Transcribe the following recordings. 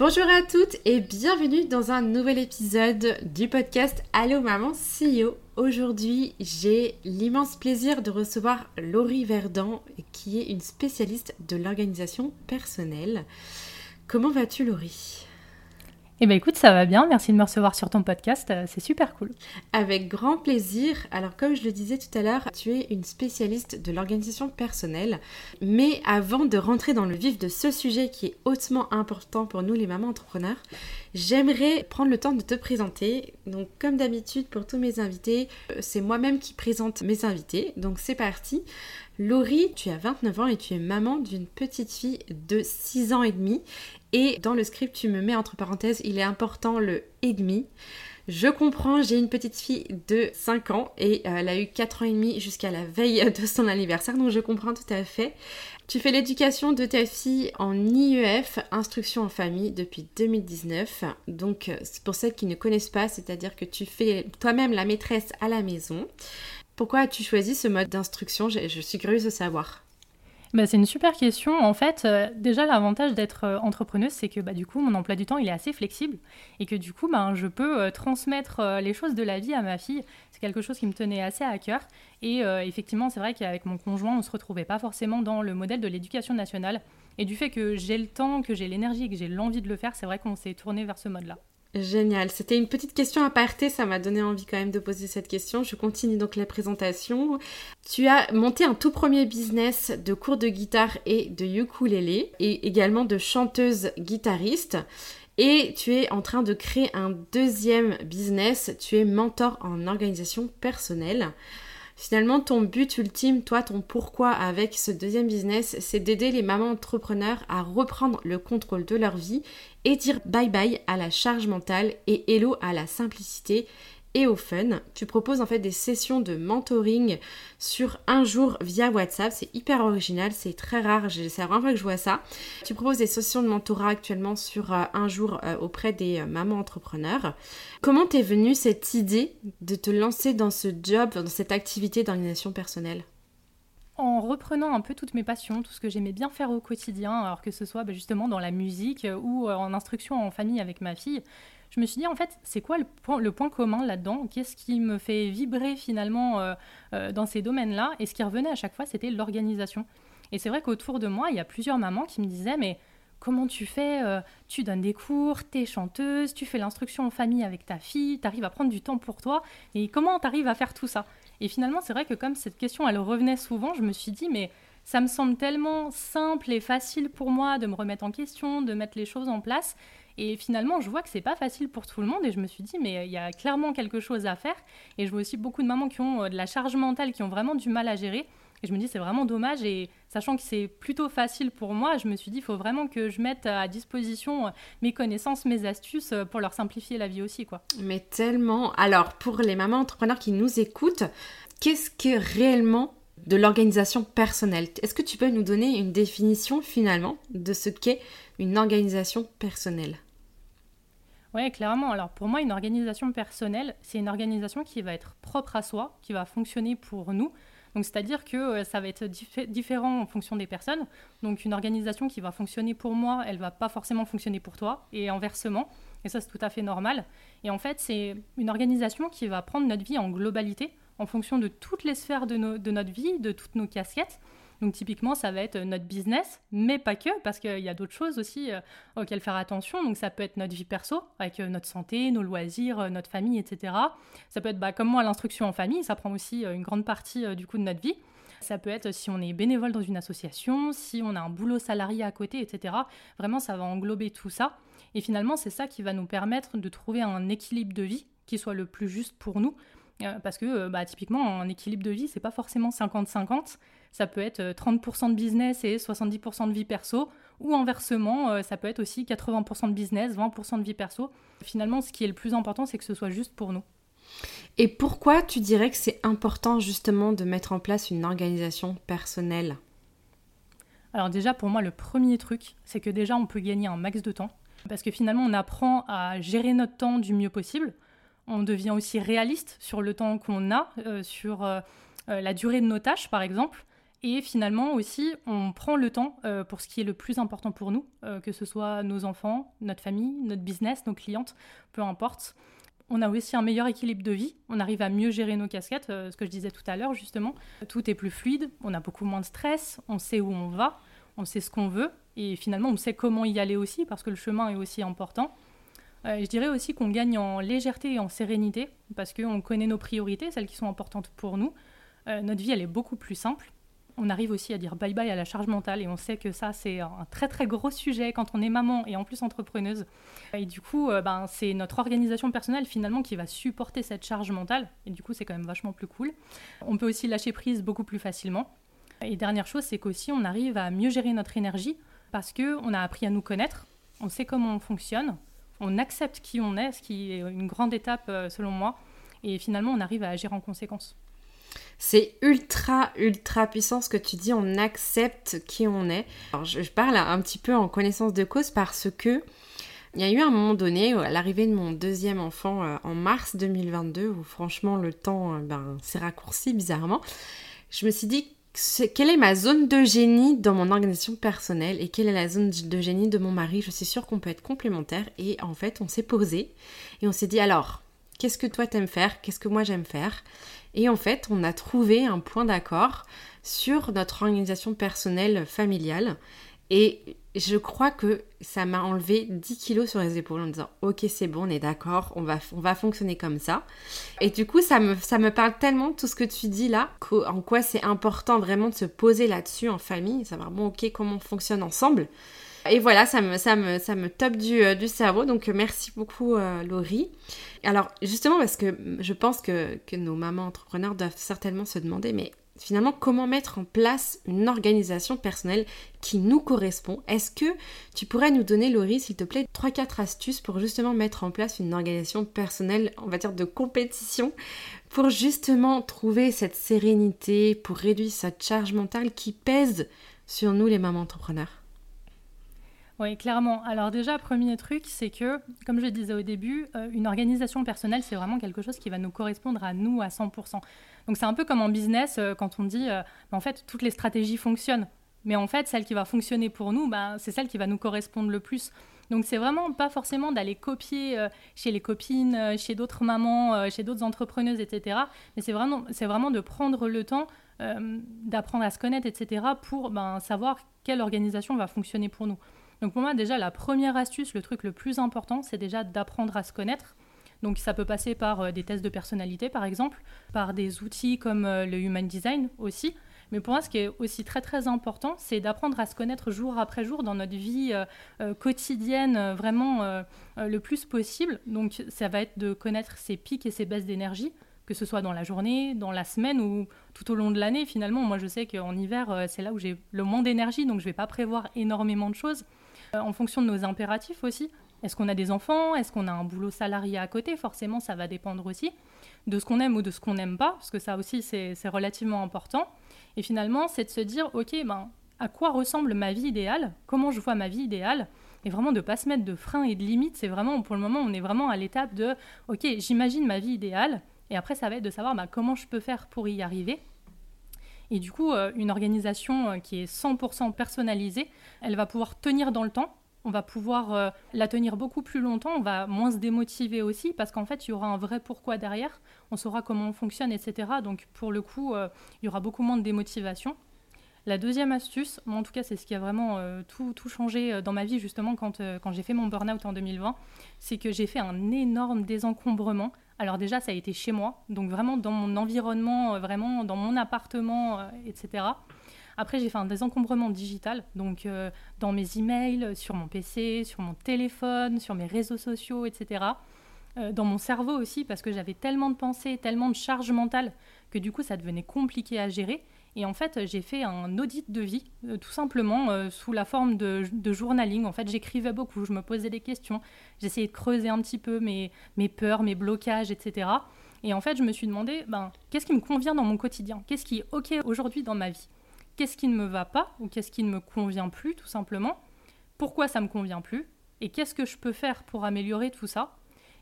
Bonjour à toutes et bienvenue dans un nouvel épisode du podcast Allo Maman CEO. Aujourd'hui, j'ai l'immense plaisir de recevoir Laurie Verdun qui est une spécialiste de l'organisation personnelle. Comment vas-tu Laurie? Eh bien écoute, ça va bien, merci de me recevoir sur ton podcast, euh, c'est super cool. Avec grand plaisir. Alors comme je le disais tout à l'heure, tu es une spécialiste de l'organisation personnelle. Mais avant de rentrer dans le vif de ce sujet qui est hautement important pour nous les mamans entrepreneurs, j'aimerais prendre le temps de te présenter. Donc comme d'habitude pour tous mes invités, euh, c'est moi-même qui présente mes invités. Donc c'est parti. Laurie, tu as 29 ans et tu es maman d'une petite fille de 6 ans et demi et dans le script, tu me mets entre parenthèses, il est important le et demi. Je comprends, j'ai une petite fille de 5 ans et euh, elle a eu 4 ans et demi jusqu'à la veille de son anniversaire, donc je comprends tout à fait. Tu fais l'éducation de ta fille en IEF, instruction en famille, depuis 2019. Donc euh, pour celles qui ne connaissent pas, c'est-à-dire que tu fais toi-même la maîtresse à la maison. Pourquoi as-tu choisi ce mode d'instruction? Je, je suis curieuse de savoir. Bah, c'est une super question. En fait, euh, déjà, l'avantage d'être euh, entrepreneuse, c'est que bah, du coup, mon emploi du temps, il est assez flexible et que du coup, bah, je peux euh, transmettre les choses de la vie à ma fille. C'est quelque chose qui me tenait assez à cœur. Et effectivement, c'est vrai qu'avec mon conjoint, on ne se retrouvait pas forcément dans le modèle de l'éducation nationale. Et du fait que j'ai le temps, que j'ai l'énergie et que j'ai l'envie de le faire, c'est vrai qu'on s'est tourné vers ce mode-là. Génial. C'était une petite question à parté, ça m'a donné envie quand même de poser cette question. Je continue donc la présentation. Tu as monté un tout premier business de cours de guitare et de ukulélé et également de chanteuse guitariste. Et tu es en train de créer un deuxième business. Tu es mentor en organisation personnelle. Finalement, ton but ultime, toi, ton pourquoi avec ce deuxième business, c'est d'aider les mamans entrepreneurs à reprendre le contrôle de leur vie et dire bye bye à la charge mentale et hello à la simplicité et au fun. Tu proposes en fait des sessions de mentoring sur un jour via WhatsApp. C'est hyper original, c'est très rare. C'est la première fois que je vois ça. Tu proposes des sessions de mentorat actuellement sur euh, un jour euh, auprès des euh, mamans entrepreneurs. Comment t'es venue cette idée de te lancer dans ce job, dans cette activité d'organisation personnelle? En reprenant un peu toutes mes passions, tout ce que j'aimais bien faire au quotidien, alors que ce soit bah, justement dans la musique ou en instruction en famille avec ma fille, je me suis dit en fait, c'est quoi le point, commun là-dedans? Qu'est-ce qui me fait vibrer finalement euh, euh, dans ces domaines-là? Et ce qui revenait à chaque fois, c'était l'organisation. Et c'est vrai qu'autour de moi, il y a plusieurs mamans qui me disaient mais comment tu fais euh, Tu donnes des cours, tu es chanteuse, tu fais l'instruction en famille avec ta fille, tu arrives à prendre du temps pour toi. Et comment tu arrives à faire tout ça? Et finalement, c'est vrai que comme cette question, elle revenait souvent, je me suis dit mais ça me semble tellement simple et facile pour moi de me remettre en question, de mettre les choses en place. Et finalement, je vois que c'est pas facile pour tout le monde et je me suis dit, mais il y a clairement quelque chose à faire. Et je vois aussi beaucoup de mamans qui ont euh, de la charge mentale, qui ont vraiment du mal à gérer. Et je me dis, c'est vraiment dommage. Et sachant que c'est plutôt facile pour moi, je me suis dit, il faut vraiment que je mette à disposition euh, mes connaissances, mes astuces euh, pour leur simplifier la vie aussi. quoi. Mais tellement. Alors, pour les mamans entrepreneurs qui nous écoutent, qu'est-ce que réellement de l'organisation personnelle? Est-ce que tu peux nous donner une définition finalement de ce qu'est une organisation personnelle? Oui, clairement. Alors pour moi, une organisation personnelle, c'est une organisation qui va être propre à soi, qui va fonctionner pour nous. Donc c'est-à-dire que euh, ça va être différent en fonction des personnes. Donc une organisation qui va fonctionner pour moi, elle va pas forcément fonctionner pour toi, et inversement. Et ça, c'est tout à fait normal. Et en fait, c'est une organisation qui va prendre notre vie en globalité, en fonction de toutes les sphères de, de notre vie, de toutes nos casquettes. Donc typiquement, ça va être notre business, mais pas que, parce qu'il y a d'autres choses aussi euh, auxquelles faire attention. Donc ça peut être notre vie perso, avec euh, notre santé, nos loisirs, euh, notre famille, etc. Ça peut être bah, comme moi l'instruction en famille, ça prend aussi une grande partie du coup de notre vie. Ça peut être si on est bénévole dans une association, si on a un boulot salarié à côté, etc. Vraiment, ça va englober tout ça. Et finalement, c'est ça qui va nous permettre de trouver un équilibre de vie qui soit le plus juste pour nous. Euh, parce que euh, bah, typiquement, un équilibre de vie, c'est pas forcément 50-50. Ça peut être 30% de business et 70% de vie perso. Ou inversement, ça peut être aussi 80% de business, 20% de vie perso. Finalement, ce qui est le plus important, c'est que ce soit juste pour nous. Et pourquoi tu dirais que c'est important justement de mettre en place une organisation personnelle? Alors déjà, pour moi, le premier truc, c'est que déjà, on peut gagner un max de temps. Parce que finalement, on apprend à gérer notre temps du mieux possible. On devient aussi réaliste sur le temps qu'on a, euh, sur euh, euh, la durée de nos tâches, par exemple. Et finalement aussi, on prend le temps pour ce qui est le plus important pour nous, que ce soit nos enfants, notre famille, notre business, nos clientes, peu importe on a aussi un meilleur équilibre de vie, on arrive à mieux gérer nos casquettes, ce que je disais tout à l'heure justement. Tout est plus fluide, on a beaucoup moins de stress, on sait où on va, on sait ce qu'on veut, et finalement on sait comment y aller aussi, parce que le chemin est aussi important. Euh, je dirais aussi qu'on gagne en légèreté et en sérénité, parce qu'on connaît nos priorités, celles qui sont importantes pour nous. Euh, notre vie, elle est beaucoup plus simple on arrive aussi à dire bye bye à la charge mentale et on sait que ça c'est un très très gros sujet quand on est maman et en plus entrepreneuse. Et du coup, euh, ben, c'est notre organisation personnelle finalement qui va supporter cette charge mentale et du coup c'est quand même vachement plus cool. On peut aussi lâcher prise beaucoup plus facilement. Et dernière chose, c'est qu'aussi on arrive à mieux gérer notre énergie parce que on a appris à nous connaître, on sait comment on fonctionne, on accepte qui on est, ce qui est une grande étape euh, selon moi, et finalement on arrive à agir en conséquence. C'est ultra, ultra puissant ce que tu dis, on accepte qui on est. Alors, je, parle un petit peu en connaissance de cause parce que il y a eu un moment donné, à l'arrivée de mon deuxième enfant euh, en mars 2022, où franchement le temps euh, ben, s'est raccourci bizarrement, je me suis dit quelle est ma zone de génie dans mon organisation personnelle et quelle est la zone de génie de mon mari? Je suis sûre qu'on peut être complémentaires et en fait on s'est posé et on s'est dit alors qu'est-ce que toi t'aimes faire, qu'est-ce que moi j'aime faire? Et en fait, on a trouvé un point d'accord sur notre organisation personnelle familiale. Et je crois que ça m'a enlevé 10 kilos sur les épaules en disant ok c'est bon on est d'accord on va, on va fonctionner comme ça et du coup ça me, ça me parle tellement tout ce que tu dis là en quoi c'est important vraiment de se poser là-dessus en famille savoir bon ok comment on fonctionne ensemble et voilà, ça me, ça me, ça me top du, euh, du cerveau. Donc euh, merci beaucoup euh, Laurie. Alors justement parce que je pense que, que nos mamans entrepreneurs doivent certainement se demander, mais finalement comment mettre en place une organisation personnelle qui nous correspond? Est-ce que tu pourrais nous donner, Laurie, s'il te plaît, 3-4 astuces pour justement mettre en place une organisation personnelle, on va dire de compétition, pour justement trouver cette sérénité, pour réduire cette charge mentale qui pèse sur nous les mamans entrepreneurs? Oui, clairement. Alors déjà, premier truc, c'est que, comme je disais au début, euh, une organisation personnelle, c'est vraiment quelque chose qui va nous correspondre à nous à 100%. Donc c'est un peu comme en business, euh, quand on dit, euh, bah, en fait, toutes les stratégies fonctionnent. Mais en fait, celle qui va fonctionner pour nous, bah, c'est celle qui va nous correspondre le plus. Donc c'est vraiment pas forcément d'aller copier chez les copines, chez d'autres mamans, chez d'autres entrepreneuses, etc. Mais c'est vraiment, c'est vraiment de prendre le temps d'apprendre à se connaître, etc. pour ben, savoir quelle organisation va fonctionner pour nous. Donc pour moi, déjà, la première astuce, le truc le plus important, c'est déjà d'apprendre à se connaître. Donc ça peut passer par euh, des tests de personnalité, par exemple, par des outils comme euh, le Human Design aussi. Mais pour moi, ce qui est aussi très très important, c'est d'apprendre à se connaître jour après jour dans notre vie euh, quotidienne, vraiment le plus possible. Donc ça va être de connaître ses pics et ses baisses d'énergie, que ce soit dans la journée, dans la semaine ou tout au long de l'année. Finalement, moi je sais qu'en hiver, c'est là où j'ai le moins d'énergie, donc je ne vais pas prévoir énormément de choses. Euh, en fonction de nos impératifs aussi. Est-ce qu'on a des enfants? Est-ce qu'on a un boulot salarié à côté? Forcément, ça va dépendre aussi de ce qu'on aime ou de ce qu'on n'aime pas, parce que ça aussi, c'est relativement important. Et finalement, c'est de se dire, OK, ben, à quoi ressemble ma vie idéale? Comment je vois ma vie idéale? Et vraiment de ne pas se mettre de freins et de limites. C'est vraiment, pour le moment, on est vraiment à l'étape de, OK, j'imagine ma vie idéale. Et après, ça va être de savoir ben, comment je peux faire pour y arriver. Et du coup, euh, une organisation euh, qui est 100% personnalisée, elle va pouvoir tenir dans le temps. On va pouvoir euh, la tenir beaucoup plus longtemps, on va moins se démotiver aussi parce qu'en fait, il y aura un vrai pourquoi derrière, on saura comment on fonctionne, etc. Donc pour le coup, il y aura beaucoup moins de démotivation. La deuxième astuce, moi en tout cas c'est ce qui a vraiment tout, tout, changé dans ma vie justement quand, quand j'ai fait mon burn-out en 2020, c'est que j'ai fait un énorme désencombrement Alors déjà, ça a été chez moi, donc vraiment dans mon environnement, vraiment dans mon appartement, etc. Après, j'ai fait un désencombrement digital, donc dans mes emails, sur mon PC, sur mon téléphone, sur mes réseaux sociaux, etc. dans mon cerveau aussi, parce que j'avais tellement de pensées, tellement de charges mentales, que du coup, ça devenait compliqué à gérer. Et en fait, j'ai fait un audit de vie, euh, tout simplement euh, sous la forme de, journaling. En fait, j'écrivais beaucoup, je me posais des questions, j'essayais de creuser un petit peu mes, peurs, mes blocages, etc. Et en fait, je me suis demandé, ben, qu'est-ce qui me convient dans mon quotidien? Qu'est-ce qui est OK aujourd'hui dans ma vie? Qu'est-ce qui ne me va pas ou qu'est-ce qui ne me convient plus, tout simplement? Pourquoi ça me convient plus? Et qu'est-ce que je peux faire pour améliorer tout ça?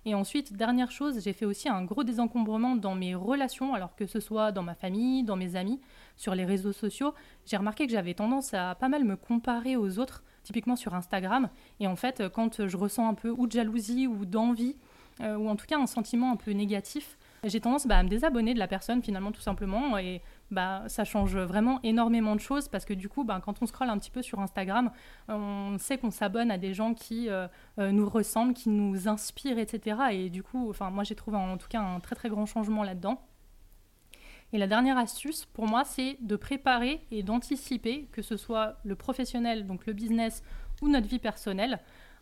Et ensuite, dernière chose, j'ai fait aussi un gros désencombrement dans mes relations, alors que ce soit dans ma famille, dans mes amis, sur les réseaux sociaux. J'ai remarqué que j'avais tendance à pas mal me comparer aux autres, typiquement sur Instagram. Et en fait, quand je ressens un peu ou de jalousie ou d'envie, euh, ou en tout cas un sentiment un peu négatif, j'ai tendance bah, à me désabonner de la personne finalement tout simplement et bah, ça change vraiment énormément de choses parce que du coup bah, quand on scrolle un petit peu sur Instagram on sait qu'on s'abonne à des gens qui euh, euh, nous ressemblent, qui nous inspirent etc et du coup enfin moi j'ai trouvé en tout cas un très très grand changement là-dedans et la dernière astuce pour moi c'est de préparer et d'anticiper que ce soit le professionnel donc le business ou notre vie personnelle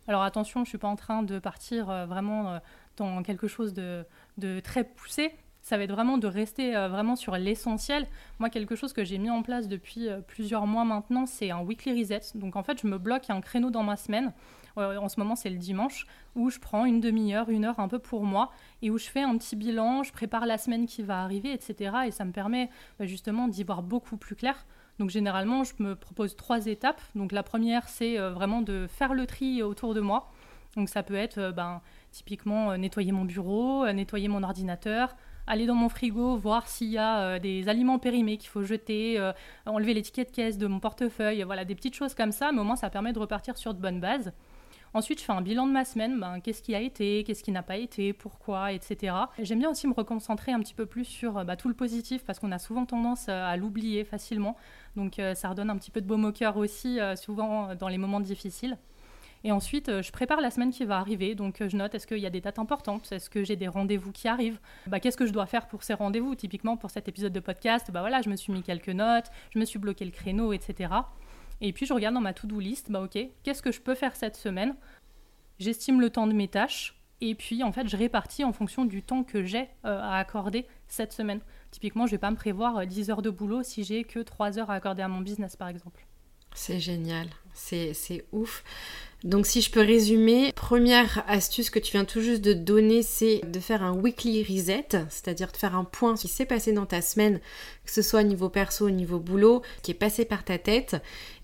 alors attention, je ne suis pas en train de partir euh, vraiment dans quelque chose de, de très poussé. Ça va être vraiment de rester euh, vraiment sur l'essentiel. Moi, quelque chose que j'ai mis en place depuis euh, plusieurs mois maintenant, c'est un weekly reset. Donc en fait, je me bloque un créneau dans ma semaine. Euh, en ce moment, c'est le dimanche, où je prends une demi-heure, une heure un peu pour moi, et où je fais un petit bilan, je prépare la semaine qui va arriver, etc. Et ça me permet bah, justement d'y voir beaucoup plus clair. Donc généralement, je me propose trois étapes. Donc la première, c'est vraiment de faire le tri autour de moi. Donc ça peut être ben, Typiquement, nettoyer mon bureau, nettoyer mon ordinateur, aller dans mon frigo, voir s'il y a euh, des aliments périmés qu'il faut jeter, enlever l'étiquette caisse de mon portefeuille, voilà, des petites choses comme ça, mais au moins ça permet de repartir sur de bonnes bases. Ensuite, je fais un bilan de ma semaine, ben, qu'est-ce qui a été, qu'est-ce qui n'a pas été, pourquoi, etc. J'aime bien aussi me reconcentrer un petit peu plus sur bah, tout le positif, parce qu'on a souvent tendance à l'oublier facilement. Donc ça redonne un petit peu de baume au cœur aussi, souvent dans les moments difficiles. Et ensuite, euh, je prépare la semaine qui va arriver. Donc, euh, je note est-ce qu'il y a des dates importantes? Est-ce que j'ai des rendez-vous qui arrivent? Bah, Qu'est-ce que je dois faire pour ces rendez-vous? Typiquement, pour cet épisode de podcast, bah voilà, je me suis mis quelques notes, je me suis bloqué le créneau, etc. Et puis, je regarde dans ma to-do list, bah ok, qu'est-ce que je peux faire cette semaine? J'estime le temps de mes tâches. Et puis, en fait, je répartis en fonction du temps que j'ai euh, à accorder cette semaine. Typiquement, je ne vais pas me prévoir 10 heures de boulot si j'ai que 3 heures à accorder à mon business, par exemple. C'est génial, c'est ouf. Donc si je peux résumer, première astuce que tu viens tout juste de donner, c'est de faire un weekly reset, c'est-à-dire de faire un point sur ce qui s'est passé dans ta semaine, que ce soit au niveau perso, au niveau boulot, qui est passé par ta tête,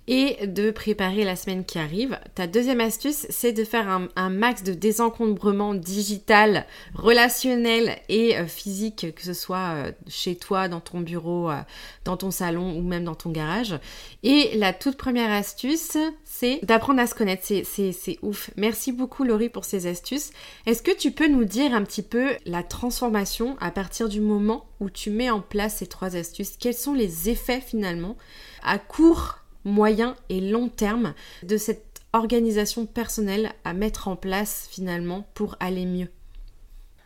et de préparer la semaine qui arrive. Ta deuxième astuce, c'est de faire un, max de désencombrement digital, relationnel et euh, physique, que ce soit euh, chez toi, dans ton bureau, euh, dans ton salon ou même dans ton garage. Et la toute première astuce, c'est d'apprendre à se connaître. C'est ouf. Merci beaucoup Laurie pour ces astuces. Est-ce que tu peux nous dire un petit peu la transformation à partir du moment où tu mets en place ces trois astuces? Quels sont les effets finalement à court moyen et long terme de cette organisation personnelle à mettre en place finalement pour aller mieux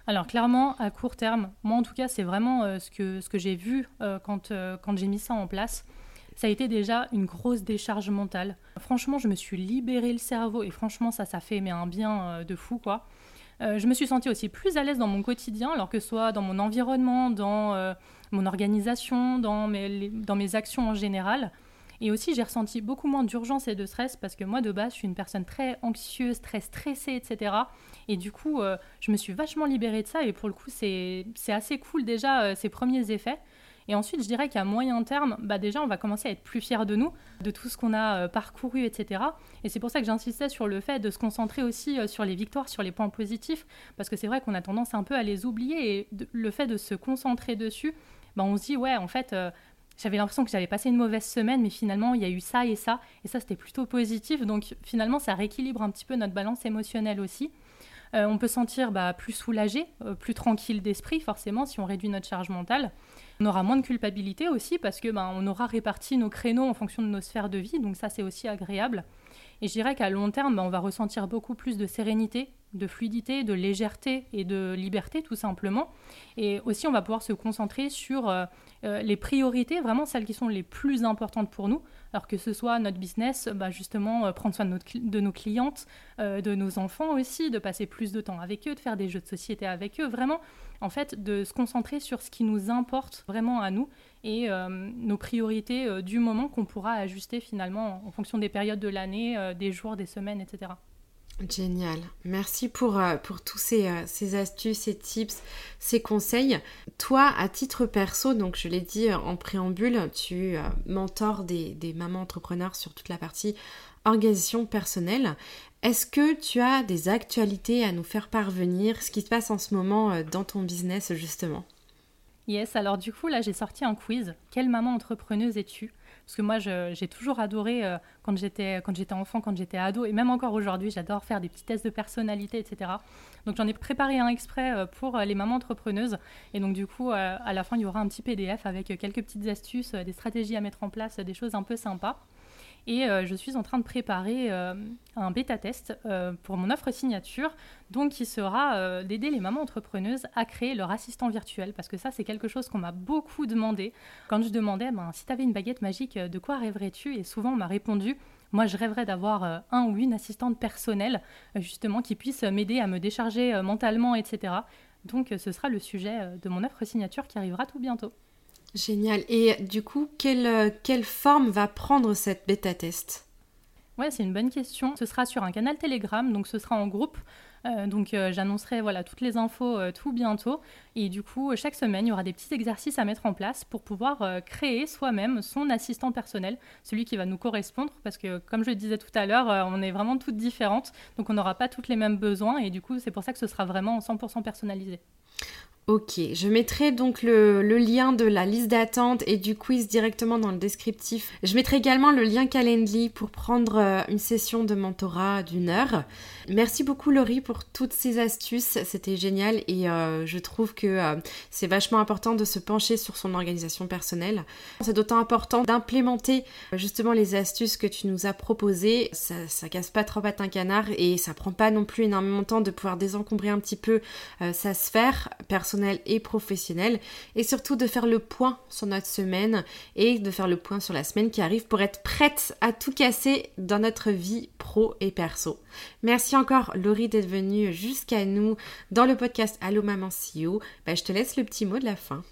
alors clairement, à court terme, moi en tout cas, c'est vraiment euh, ce que, ce que j'ai vu euh, quand, euh, quand j'ai mis ça en place. Ça a été déjà une grosse décharge mentale. Franchement, je me suis libéré le cerveau et franchement, ça, ça fait mais un bien de fou quoi. je me suis sentie aussi plus à l'aise dans mon quotidien, alors que ce soit dans mon environnement, dans mon organisation, dans mes, dans mes actions en général. Et aussi, j'ai ressenti beaucoup moins d'urgence et de stress parce que moi, de base, je suis une personne très anxieuse, très stressée, etc. Et du coup, euh, je me suis vachement libérée de ça. Et pour le coup, c'est assez cool déjà euh, ces premiers effets. Et ensuite, je dirais qu'à moyen terme, bah déjà, on va commencer à être plus fiers de nous, de tout ce qu'on a euh, parcouru, etc. Et c'est pour ça que j'insistais sur le fait de se concentrer aussi sur les victoires, sur les points positifs, parce que c'est vrai qu'on a tendance un peu à les oublier. Et le fait de se concentrer dessus, bah on se dit, ouais, en fait, j'avais l'impression que j'avais passé une mauvaise semaine, mais finalement, il y a eu ça et ça, et ça, c'était plutôt positif. Donc, finalement, ça rééquilibre un petit peu notre balance émotionnelle aussi. Euh, on peut sentir bah, plus soulagé, euh, plus tranquille d'esprit, forcément, si on réduit notre charge mentale. On aura moins de culpabilité aussi parce que ben, on aura réparti nos créneaux en fonction de nos sphères de vie, donc ça c'est aussi agréable. Et je dirais qu'à long terme, ben, on va ressentir beaucoup plus de sérénité, de fluidité, de légèreté et de liberté tout simplement. Et aussi, on va pouvoir se concentrer sur euh, euh, les priorités, vraiment celles qui sont les plus importantes pour nous. Alors que ce soit notre business, bah justement, euh, prendre soin de, de, nos clientes, de nos enfants aussi, de passer plus de temps avec eux, de faire des jeux de société avec eux, vraiment, en fait, de se concentrer sur ce qui nous importe vraiment à nous et nos priorités du moment qu'on pourra ajuster finalement en fonction des périodes de l'année, des jours, des semaines, etc. Génial. Merci pour, euh, pour tous ces, euh, ces, astuces, ces tips, ces conseils. Toi, à titre perso, donc je l'ai dit euh, en préambule, tu mentors des, des mamans entrepreneurs sur toute la partie organisation personnelle. Est-ce que tu as des actualités à nous faire parvenir, ce qui se passe en ce moment dans ton business justement? Yes, alors du coup là j'ai sorti un quiz. Quelle maman entrepreneuse es-tu? Parce que moi, j'ai toujours adoré euh, quand j'étais enfant, quand j'étais ado, et même encore aujourd'hui, j'adore faire des petits tests de personnalité, etc. Donc j'en ai préparé un exprès euh, pour euh, les mamans entrepreneuses. Et donc du coup, à la fin, il y aura un petit PDF avec quelques petites astuces, des stratégies à mettre en place, des choses un peu sympas. Et euh, je suis en train de préparer euh, un bêta-test euh, pour mon offre signature, donc qui sera d'aider les mamans entrepreneuses à créer leur assistant virtuel, parce que ça, c'est quelque chose qu'on m'a beaucoup demandé. Quand je demandais, ben, si tu avais une baguette magique, de quoi rêverais-tu? Et souvent, on m'a répondu, moi, je rêverais d'avoir un ou une assistante personnelle, justement, qui puisse m'aider à me décharger mentalement, etc. Donc, ce sera le sujet de mon offre signature qui arrivera tout bientôt. Génial. Et du coup, quelle, euh, quelle forme va prendre cette bêta-test? Ouais, c'est une bonne question. Ce sera sur un canal Telegram, donc ce sera en groupe. Euh, donc euh, j'annoncerai voilà toutes les infos tout bientôt. Et du coup, chaque semaine, il y aura des petits exercices à mettre en place pour pouvoir créer soi-même son assistant personnel, celui qui va nous correspondre. Parce que comme je le disais tout à l'heure, on est vraiment toutes différentes, donc on n'aura pas toutes les mêmes besoins. Et du coup, c'est pour ça que ce sera vraiment 100% personnalisé. Ok, je mettrai donc le, lien de la liste d'attente et du quiz directement dans le descriptif. Je mettrai également le lien Calendly pour prendre euh, une session de mentorat d'une heure. Merci beaucoup Laurie pour toutes ces astuces, c'était génial et euh, je trouve que euh, c'est vachement important de se pencher sur son organisation personnelle. C'est d'autant important d'implémenter justement les astuces que tu nous as proposées. Ça, casse pas trop pattes un canard et ça prend pas non plus énormément de temps de pouvoir désencombrer un petit peu sa sphère personnelle et professionnel et surtout de faire le point sur notre semaine et de faire le point sur la semaine qui arrive pour être prête à tout casser dans notre vie pro et perso. Merci encore Laurie d'être venue jusqu'à nous dans le podcast Allo Maman CEO. Bah, je te laisse le petit mot de la fin.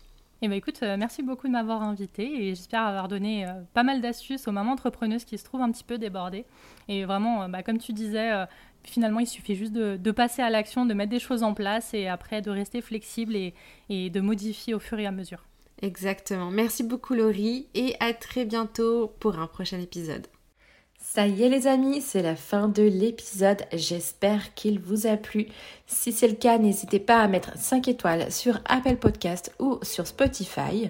Eh ben écoute, euh, merci beaucoup de m'avoir invité et j'espère avoir donné euh, pas mal d'astuces aux mamans entrepreneuses qui se trouvent un petit peu débordées. Et vraiment, euh, bah, comme tu disais, finalement, il suffit juste de, passer à l'action, de mettre des choses en place et après de rester flexible et, et de modifier au fur et à mesure. Exactement. Merci beaucoup Laurie et à très bientôt pour un prochain épisode. Ça y est les amis, c'est la fin de l'épisode. J'espère qu'il vous a plu. Si c'est le cas, n'hésitez pas à mettre 5 étoiles sur Apple Podcast ou sur Spotify.